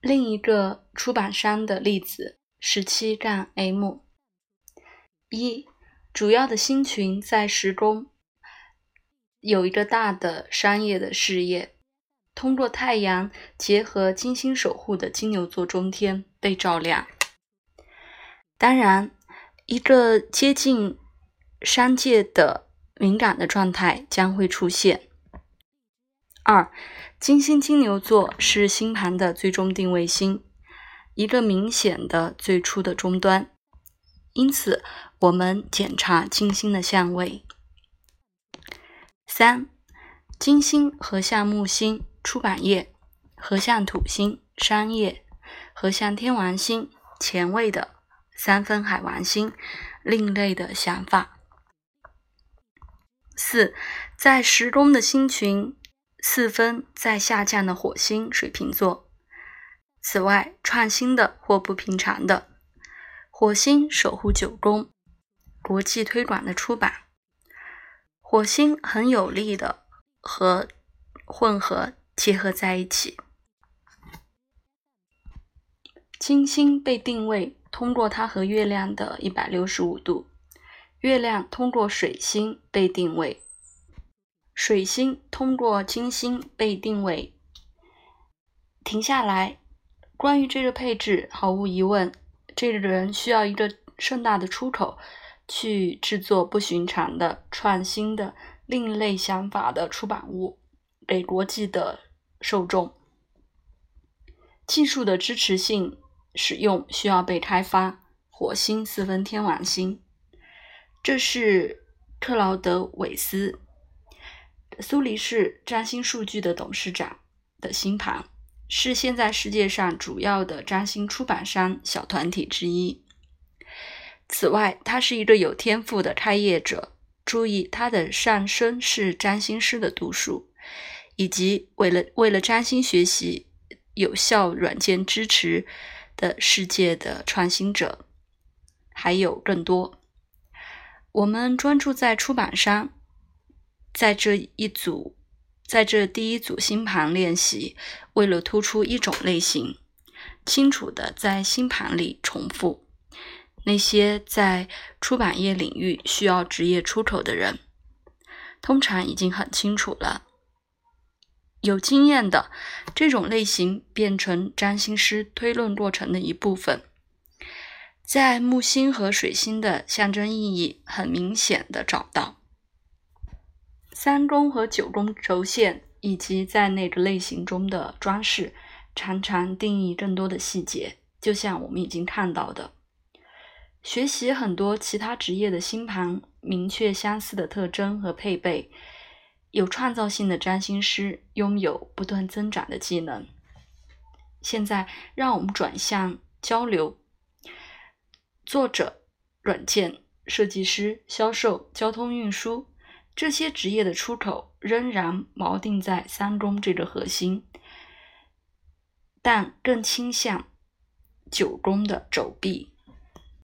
另一个出版商的例子十七杠 M。一，主要的星群在时宫有一个大的商业的事业，通过太阳结合金星守护的金牛座中天被照亮。当然，一个接近商界的敏感的状态将会出现。二，金星金牛座是星盘的最终定位星，一个明显的最初的终端。因此，我们检查金星的相位。三，金星合相木星出版业，合相土星商业，合相天王星前卫的三分海王星另类的想法。四，在时宫的星群。四分在下降的火星水瓶座。此外，创新的或不平常的火星守护九宫，国际推广的出版。火星很有力的和混合结合在一起。金星被定位通过它和月亮的一百六十五度，月亮通过水星被定位。水星通过金星被定位，停下来。关于这个配置，毫无疑问，这个人需要一个盛大的出口，去制作不寻常的、创新的、另类想法的出版物，给国际的受众。技术的支持性使用需要被开发。火星四分天王星，这是克劳德韦斯。苏黎世占星数据的董事长的星盘是现在世界上主要的占星出版商小团体之一。此外，他是一个有天赋的开业者。注意，他的上升是占星师的度数，以及为了为了占星学习有效软件支持的世界的创新者，还有更多。我们专注在出版商。在这一组，在这第一组星盘练习，为了突出一种类型，清楚的在星盘里重复那些在出版业领域需要职业出口的人，通常已经很清楚了。有经验的这种类型变成占星师推论过程的一部分，在木星和水星的象征意义很明显的找到。三宫和九宫轴线，以及在那个类型中的装饰，常常定义更多的细节。就像我们已经看到的，学习很多其他职业的星盘，明确相似的特征和配备。有创造性的占星师拥有不断增长的技能。现在，让我们转向交流。作者、软件设计师、销售、交通运输。这些职业的出口仍然锚定在三宫这个核心，但更倾向九宫的肘臂。